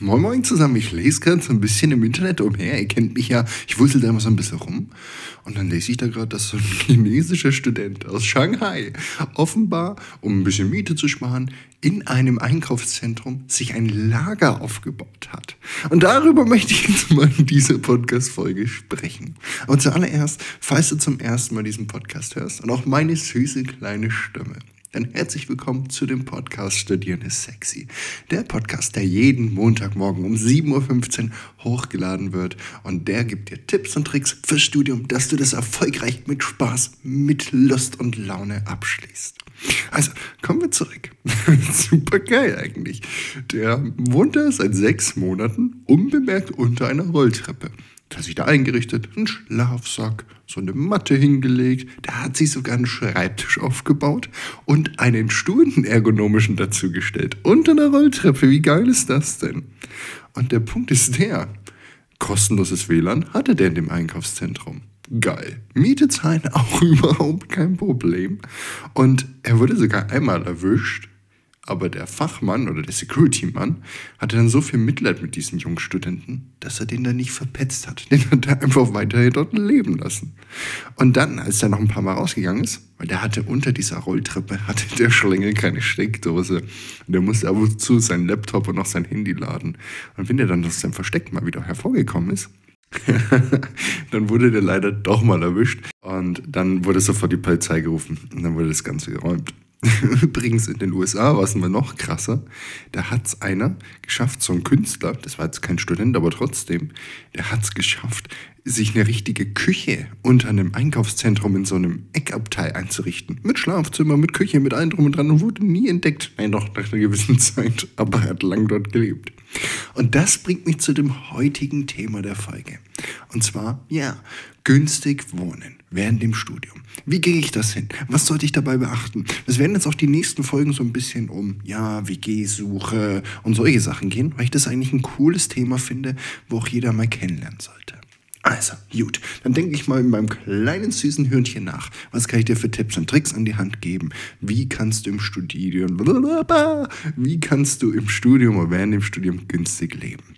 Moin Moin zusammen, ich lese gerade so ein bisschen im Internet umher. Ihr kennt mich ja, ich wusste da immer so ein bisschen rum. Und dann lese ich da gerade, dass so ein chinesischer Student aus Shanghai offenbar, um ein bisschen Miete zu sparen, in einem Einkaufszentrum sich ein Lager aufgebaut hat. Und darüber möchte ich jetzt mal in dieser Podcast-Folge sprechen. Und zuallererst, falls du zum ersten Mal diesen Podcast hörst und auch meine süße kleine Stimme dann herzlich willkommen zu dem Podcast Studieren ist sexy. Der Podcast, der jeden Montagmorgen um 7.15 Uhr hochgeladen wird und der gibt dir Tipps und Tricks fürs Studium, dass du das erfolgreich mit Spaß, mit Lust und Laune abschließt. Also, kommen wir zurück. Super geil eigentlich. Der wohnt da seit sechs Monaten unbemerkt unter einer Rolltreppe. Der hat sich da eingerichtet, einen Schlafsack, so eine Matte hingelegt, da hat sich sogar einen Schreibtisch aufgebaut und einen Stuhl, ergonomischen dazugestellt. Unter einer Rolltreppe, wie geil ist das denn? Und der Punkt ist der, kostenloses WLAN hatte der in dem Einkaufszentrum. Geil. Miete zahlen auch überhaupt kein Problem. Und er wurde sogar einmal erwischt, aber der Fachmann oder der Security-Mann hatte dann so viel Mitleid mit diesen jungen Studenten, dass er den dann nicht verpetzt hat. Den hat er einfach weiterhin dort leben lassen. Und dann, als er noch ein paar Mal rausgegangen ist, weil der hatte unter dieser Rolltreppe, hatte der Schlängel keine Steckdose. Und der musste ab und zu seinen Laptop und auch sein Handy laden. Und wenn der dann aus seinem Versteck mal wieder hervorgekommen ist, dann wurde der leider doch mal erwischt. Und dann wurde sofort die Polizei gerufen. Und dann wurde das Ganze geräumt. Übrigens in den USA war es immer noch krasser. Da hat es einer geschafft, so ein Künstler, das war jetzt kein Student, aber trotzdem, der hat es geschafft, sich eine richtige Küche unter einem Einkaufszentrum in so einem Eckabteil einzurichten. Mit Schlafzimmer, mit Küche, mit allem drum und dran und wurde nie entdeckt. Nein, doch nach einer gewissen Zeit, aber er hat lang dort gelebt. Und das bringt mich zu dem heutigen Thema der Folge. Und zwar, ja, günstig wohnen während dem Studium. Wie gehe ich das hin? Was sollte ich dabei beachten? Es werden jetzt auch die nächsten Folgen so ein bisschen um, ja, WG-Suche und solche Sachen gehen, weil ich das eigentlich ein cooles Thema finde, wo auch jeder mal kennenlernen sollte. Also, gut, dann denke ich mal in meinem kleinen süßen Hörnchen nach. Was kann ich dir für Tipps und Tricks an die Hand geben? Wie kannst du im Studium, wie kannst du im Studium oder während dem Studium günstig leben?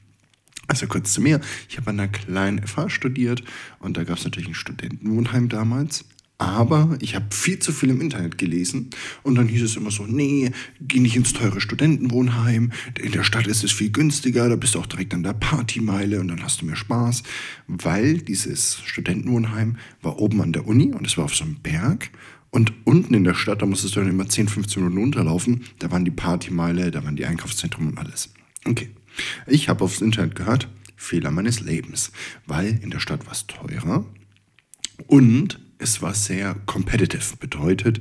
Also kurz zu mir, ich habe an einer kleinen FH studiert und da gab es natürlich ein Studentenwohnheim damals. Aber ich habe viel zu viel im Internet gelesen und dann hieß es immer so, nee, geh nicht ins teure Studentenwohnheim, in der Stadt ist es viel günstiger, da bist du auch direkt an der Partymeile und dann hast du mehr Spaß, weil dieses Studentenwohnheim war oben an der Uni und es war auf so einem Berg und unten in der Stadt, da musstest du dann immer 10, 15 Minuten runterlaufen, da waren die Partymeile, da waren die Einkaufszentren und alles. Okay, ich habe aufs Internet gehört, Fehler meines Lebens, weil in der Stadt war es teurer und es war sehr competitive. Bedeutet,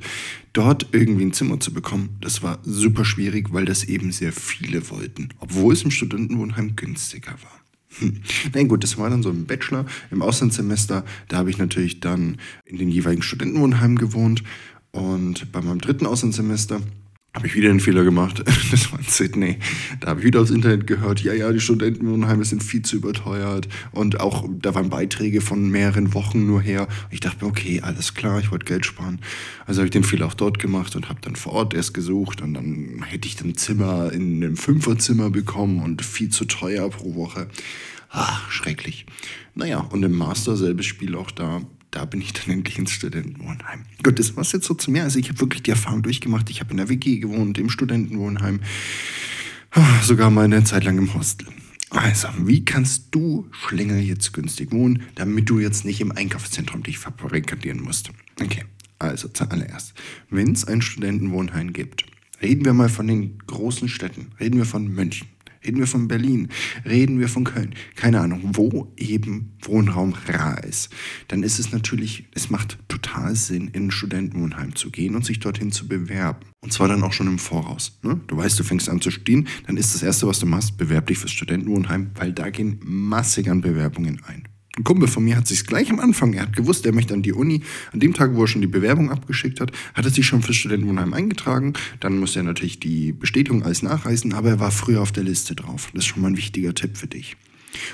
dort irgendwie ein Zimmer zu bekommen, das war super schwierig, weil das eben sehr viele wollten, obwohl es im Studentenwohnheim günstiger war. Hm. Na gut, das war dann so im Bachelor, im Auslandssemester. Da habe ich natürlich dann in den jeweiligen Studentenwohnheimen gewohnt. Und bei meinem dritten Auslandssemester habe ich wieder einen Fehler gemacht. Das war in Sydney. Da habe ich wieder aufs Internet gehört, ja, ja, die Studentenwohnheime sind viel zu überteuert. Und auch, da waren Beiträge von mehreren Wochen nur her. Und ich dachte mir, okay, alles klar, ich wollte Geld sparen. Also habe ich den Fehler auch dort gemacht und habe dann vor Ort erst gesucht. Und dann hätte ich dann Zimmer in einem Fünferzimmer bekommen und viel zu teuer pro Woche. Ach, schrecklich. Naja, und im Master selbes Spiel auch da da bin ich dann endlich ins Studentenwohnheim. Gut, das war jetzt so zu mir. Also ich habe wirklich die Erfahrung durchgemacht. Ich habe in der WG gewohnt, im Studentenwohnheim, ah, sogar mal eine Zeit lang im Hostel. Also, wie kannst du Schlänger jetzt günstig wohnen, damit du jetzt nicht im Einkaufszentrum dich verbarrikadieren musst? Okay, also zuallererst, wenn es ein Studentenwohnheim gibt, reden wir mal von den großen Städten, reden wir von München, Reden wir von Berlin, reden wir von Köln, keine Ahnung, wo eben Wohnraum rar ist, dann ist es natürlich, es macht total Sinn, in ein Studentenwohnheim zu gehen und sich dorthin zu bewerben. Und zwar dann auch schon im Voraus. Ne? Du weißt, du fängst an zu stehen, dann ist das Erste, was du machst, bewerb dich fürs Studentenwohnheim, weil da gehen massig an Bewerbungen ein. Ein Kumpel von mir hat sich gleich am Anfang, er hat gewusst, er möchte an die Uni. An dem Tag, wo er schon die Bewerbung abgeschickt hat, hat er sich schon fürs Studentenwohnheim eingetragen. Dann musste er natürlich die Bestätigung alles nachreißen, aber er war früher auf der Liste drauf. Das ist schon mal ein wichtiger Tipp für dich.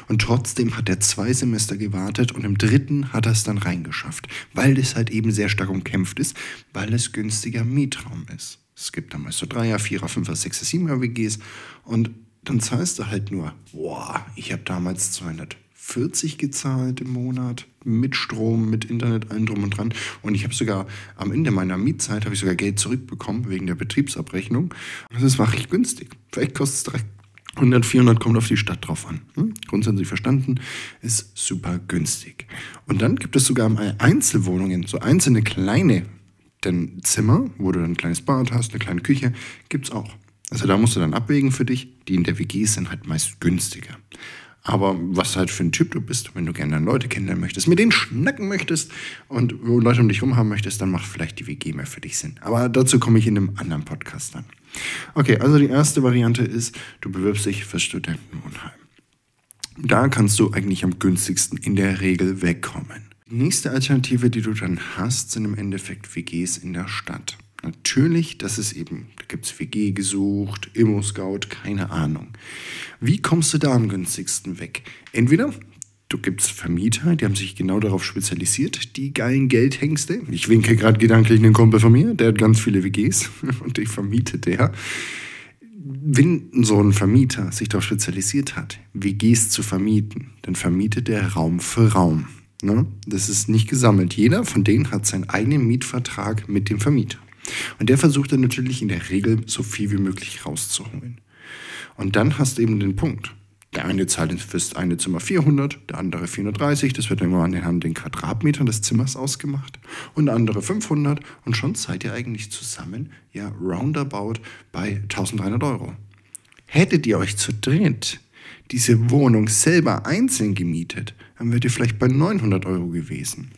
Und trotzdem hat er zwei Semester gewartet und im dritten hat er es dann reingeschafft, weil das halt eben sehr stark umkämpft ist, weil es günstiger Mietraum ist. Es gibt damals so Dreier, Vierer, Fünfer, Sechser, Siebener WGs und dann zahlst du halt nur, boah, ich habe damals 240 gezahlt im Monat mit Strom, mit Internet, allem drum und dran. Und ich habe sogar am Ende meiner Mietzeit habe ich sogar Geld zurückbekommen wegen der Betriebsabrechnung. Und das war recht günstig. Vielleicht kostet es 100, 400 kommt auf die Stadt drauf an. Hm? Grundsätzlich verstanden, ist super günstig. Und dann gibt es sogar Einzelwohnungen, so einzelne kleine denn Zimmer, wo du dann ein kleines Bad hast, eine kleine Küche, gibt es auch. Also da musst du dann abwägen für dich. Die in der WG sind halt meist günstiger. Aber was halt für ein Typ du bist, wenn du gerne Leute kennenlernen möchtest, mit denen schnacken möchtest und Leute um dich rum haben möchtest, dann macht vielleicht die WG mehr für dich Sinn. Aber dazu komme ich in einem anderen Podcast dann. Okay, also die erste Variante ist, du bewirbst dich fürs Studentenwohnheim. Da kannst du eigentlich am günstigsten in der Regel wegkommen. Die nächste Alternative, die du dann hast, sind im Endeffekt WGs in der Stadt. Natürlich, das ist eben, da gibt es WG gesucht, Immo-Scout, keine Ahnung. Wie kommst du da am günstigsten weg? Entweder du gibst Vermieter, die haben sich genau darauf spezialisiert, die geilen Geldhengste. Ich winke gerade gedanklich einen Kumpel von mir, der hat ganz viele WGs und die vermietet der. Wenn so ein Vermieter sich darauf spezialisiert hat, WGs zu vermieten, dann vermietet er Raum für Raum. Ne? Das ist nicht gesammelt. Jeder von denen hat seinen eigenen Mietvertrag mit dem Vermieter. Und der versucht dann natürlich in der Regel so viel wie möglich rauszuholen. Und dann hast du eben den Punkt. Der eine zahlt fürs eine Zimmer 400, der andere 430, das wird immer anhand den Quadratmetern des Zimmers ausgemacht. Und der andere 500 und schon seid ihr eigentlich zusammen, ja, roundabout bei 1300 Euro. Hättet ihr euch zu dritt diese Wohnung selber einzeln gemietet, dann wärt ihr vielleicht bei 900 Euro gewesen.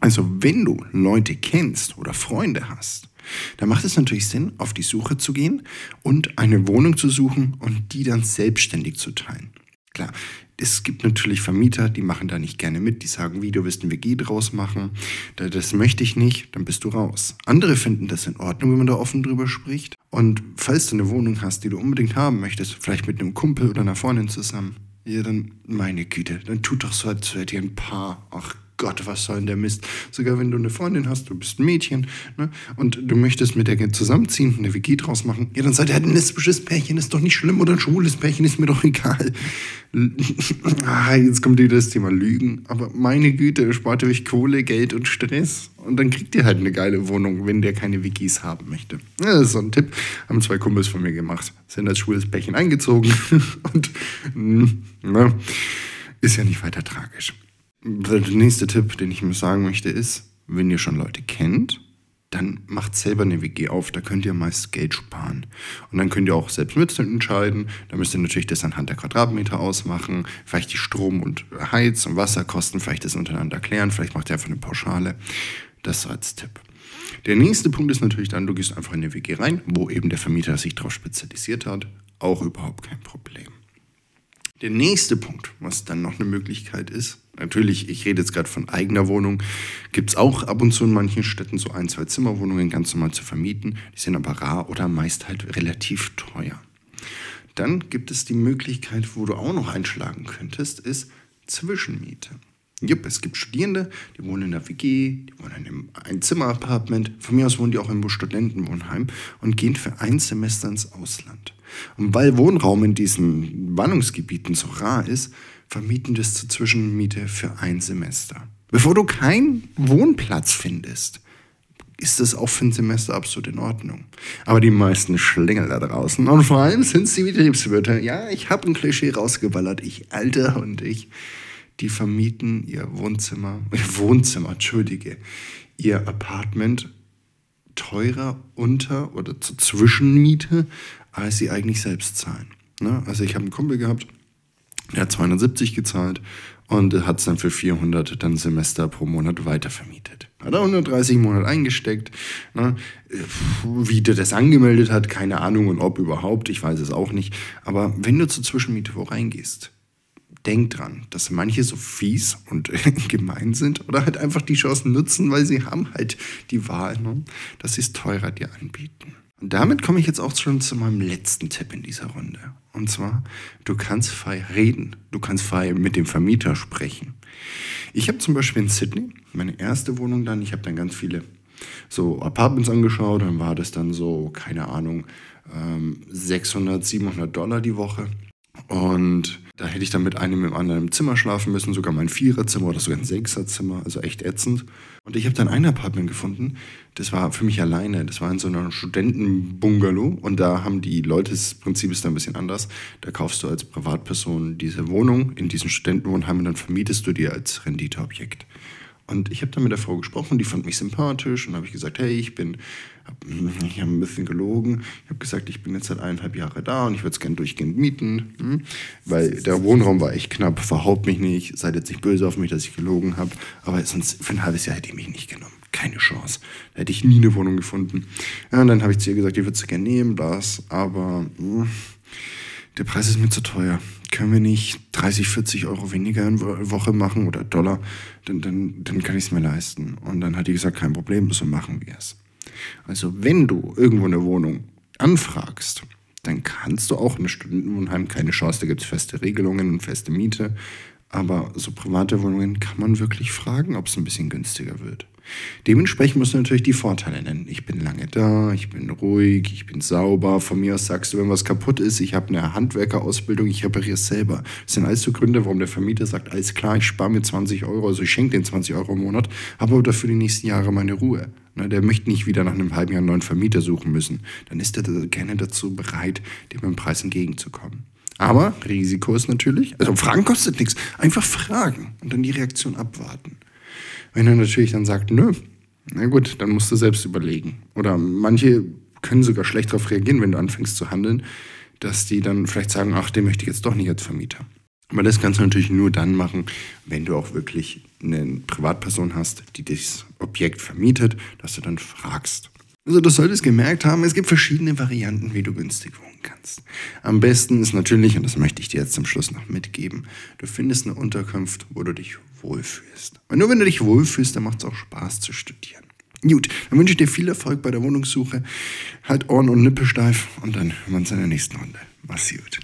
Also wenn du Leute kennst oder Freunde hast, dann macht es natürlich Sinn, auf die Suche zu gehen und eine Wohnung zu suchen und die dann selbstständig zu teilen. Klar, es gibt natürlich Vermieter, die machen da nicht gerne mit, die sagen, wie, du willst ein WG draus machen, das möchte ich nicht, dann bist du raus. Andere finden das in Ordnung, wenn man da offen drüber spricht. Und falls du eine Wohnung hast, die du unbedingt haben möchtest, vielleicht mit einem Kumpel oder einer Freundin zusammen, ja, dann meine Güte, dann tut doch so, als wärt ihr ein Paar. Ach Gott, was soll denn der Mist? Sogar wenn du eine Freundin hast, du bist ein Mädchen ne, und du möchtest mit der zusammenziehen, eine WG draus machen, ja, dann seid ihr halt ein lesbisches Pärchen, ist doch nicht schlimm oder ein schwules Pärchen, ist mir doch egal. ah, jetzt kommt wieder das Thema Lügen, aber meine Güte, spart ihr euch Kohle, Geld und Stress und dann kriegt ihr halt eine geile Wohnung, wenn der keine WGs haben möchte. Ja, das ist so ein Tipp, haben zwei Kumpels von mir gemacht, sind als schwules Pärchen eingezogen und hm, na, ist ja nicht weiter tragisch. Der nächste Tipp, den ich mir sagen möchte, ist, wenn ihr schon Leute kennt, dann macht selber eine WG auf, da könnt ihr meist Geld sparen. Und dann könnt ihr auch selbst mit entscheiden. Da müsst ihr natürlich das anhand der Quadratmeter ausmachen, vielleicht die Strom- und Heiz- und Wasserkosten, vielleicht das untereinander klären, vielleicht macht ihr einfach eine Pauschale. Das als Tipp. Der nächste Punkt ist natürlich dann, du gehst einfach in eine WG rein, wo eben der Vermieter sich darauf spezialisiert hat. Auch überhaupt kein Problem. Der nächste Punkt, was dann noch eine Möglichkeit ist, natürlich, ich rede jetzt gerade von eigener Wohnung, gibt es auch ab und zu in manchen Städten so ein, zwei Zimmerwohnungen ganz normal zu vermieten. Die sind aber rar oder meist halt relativ teuer. Dann gibt es die Möglichkeit, wo du auch noch einschlagen könntest, ist Zwischenmiete. Jupp, es gibt Studierende, die wohnen in der WG, die wohnen in einem Einzimmer-Apartment. Von mir aus wohnen die auch im Studentenwohnheim und gehen für ein Semester ins Ausland. Und weil Wohnraum in diesen Warnungsgebieten so rar ist, vermieten das zur Zwischenmiete für ein Semester. Bevor du keinen Wohnplatz findest, ist das auch für ein Semester absolut in Ordnung. Aber die meisten Schlingel da draußen, und vor allem sind es die Betriebswirte, ja, ich habe ein Klischee rausgeballert, ich Alter und ich, die vermieten ihr Wohnzimmer, ihr Wohnzimmer, entschuldige, ihr Apartment teurer unter oder zur Zwischenmiete, als sie eigentlich selbst zahlen. Ne? Also ich habe einen Kumpel gehabt, der hat 270 gezahlt und hat es dann für 400 dann Semester pro Monat weitervermietet. Hat er 130 im Monat eingesteckt. Ne? Wie der das angemeldet hat, keine Ahnung und ob überhaupt, ich weiß es auch nicht. Aber wenn du zur Zwischenmiete wo reingehst, denk dran, dass manche so fies und gemein sind oder halt einfach die Chancen nutzen, weil sie haben halt die Wahl, ne? dass sie es teurer dir anbieten. Und damit komme ich jetzt auch schon zu meinem letzten Tipp in dieser Runde. Und zwar, du kannst frei reden. Du kannst frei mit dem Vermieter sprechen. Ich habe zum Beispiel in Sydney meine erste Wohnung dann, ich habe dann ganz viele so Apartments angeschaut, dann war das dann so, keine Ahnung, ähm, 600, 700 Dollar die Woche. Und da hätte ich dann mit einem im anderen Zimmer schlafen müssen, sogar mein Viererzimmer oder sogar ein Sechserzimmer, also echt ätzend. Und ich habe dann ein Apartment gefunden, das war für mich alleine. Das war in so einem Studentenbungalow und da haben die Leute, das Prinzip ist da ein bisschen anders. Da kaufst du als Privatperson diese Wohnung in diesem Studentenwohnheim und dann vermietest du dir als Renditeobjekt. Und ich habe dann mit der Frau gesprochen, die fand mich sympathisch und habe ich gesagt, hey, ich bin, hab, ich habe ein bisschen gelogen. Ich habe gesagt, ich bin jetzt seit eineinhalb Jahren da und ich würde es gerne durchgehend mieten, hm? weil der Wohnraum war echt knapp. Verhaupt mich nicht, seid jetzt nicht böse auf mich, dass ich gelogen habe. Aber sonst für ein halbes Jahr hätte ich mich nicht genommen. Keine Chance. Da hätte ich nie eine Wohnung gefunden. Ja, und dann habe ich zu ihr gesagt, ich würde es gerne nehmen, das, aber hm, der Preis ist mir zu teuer können wir nicht 30, 40 Euro weniger in Woche machen oder Dollar, dann, dann, dann kann ich es mir leisten. Und dann hat die gesagt, kein Problem, so machen wir es. Also wenn du irgendwo eine Wohnung anfragst, dann kannst du auch in einem Studentenwohnheim, keine Chance, da gibt es feste Regelungen und feste Miete, aber so private Wohnungen kann man wirklich fragen, ob es ein bisschen günstiger wird. Dementsprechend musst du natürlich die Vorteile nennen. Ich bin lange da, ich bin ruhig, ich bin sauber. Von mir aus sagst du, wenn was kaputt ist, ich habe eine Handwerkerausbildung, ich repariere es selber. Das sind alles so Gründe, warum der Vermieter sagt, alles klar, ich spare mir 20 Euro, also ich schenke den 20 Euro im Monat, habe aber dafür die nächsten Jahre meine Ruhe. Der möchte nicht wieder nach einem halben Jahr einen neuen Vermieter suchen müssen. Dann ist er gerne dazu bereit, dem im Preis entgegenzukommen. Aber Risiko ist natürlich, also Fragen kostet nichts. Einfach fragen und dann die Reaktion abwarten. Wenn er natürlich dann sagt, nö, na gut, dann musst du selbst überlegen. Oder manche können sogar schlecht darauf reagieren, wenn du anfängst zu handeln, dass die dann vielleicht sagen, ach, den möchte ich jetzt doch nicht als Vermieter. Aber das kannst du natürlich nur dann machen, wenn du auch wirklich eine Privatperson hast, die das Objekt vermietet, dass du dann fragst. Also du solltest gemerkt haben, es gibt verschiedene Varianten, wie du günstig wohnen kannst. Am besten ist natürlich, und das möchte ich dir jetzt zum Schluss noch mitgeben, du findest eine Unterkunft, wo du dich wohlfühlst. Und nur wenn du dich wohlfühlst, dann macht es auch Spaß zu studieren. Gut, dann wünsche ich dir viel Erfolg bei der Wohnungssuche. Halt Ohren und Nippel steif und dann hören wir uns in der nächsten Runde. Mach's gut.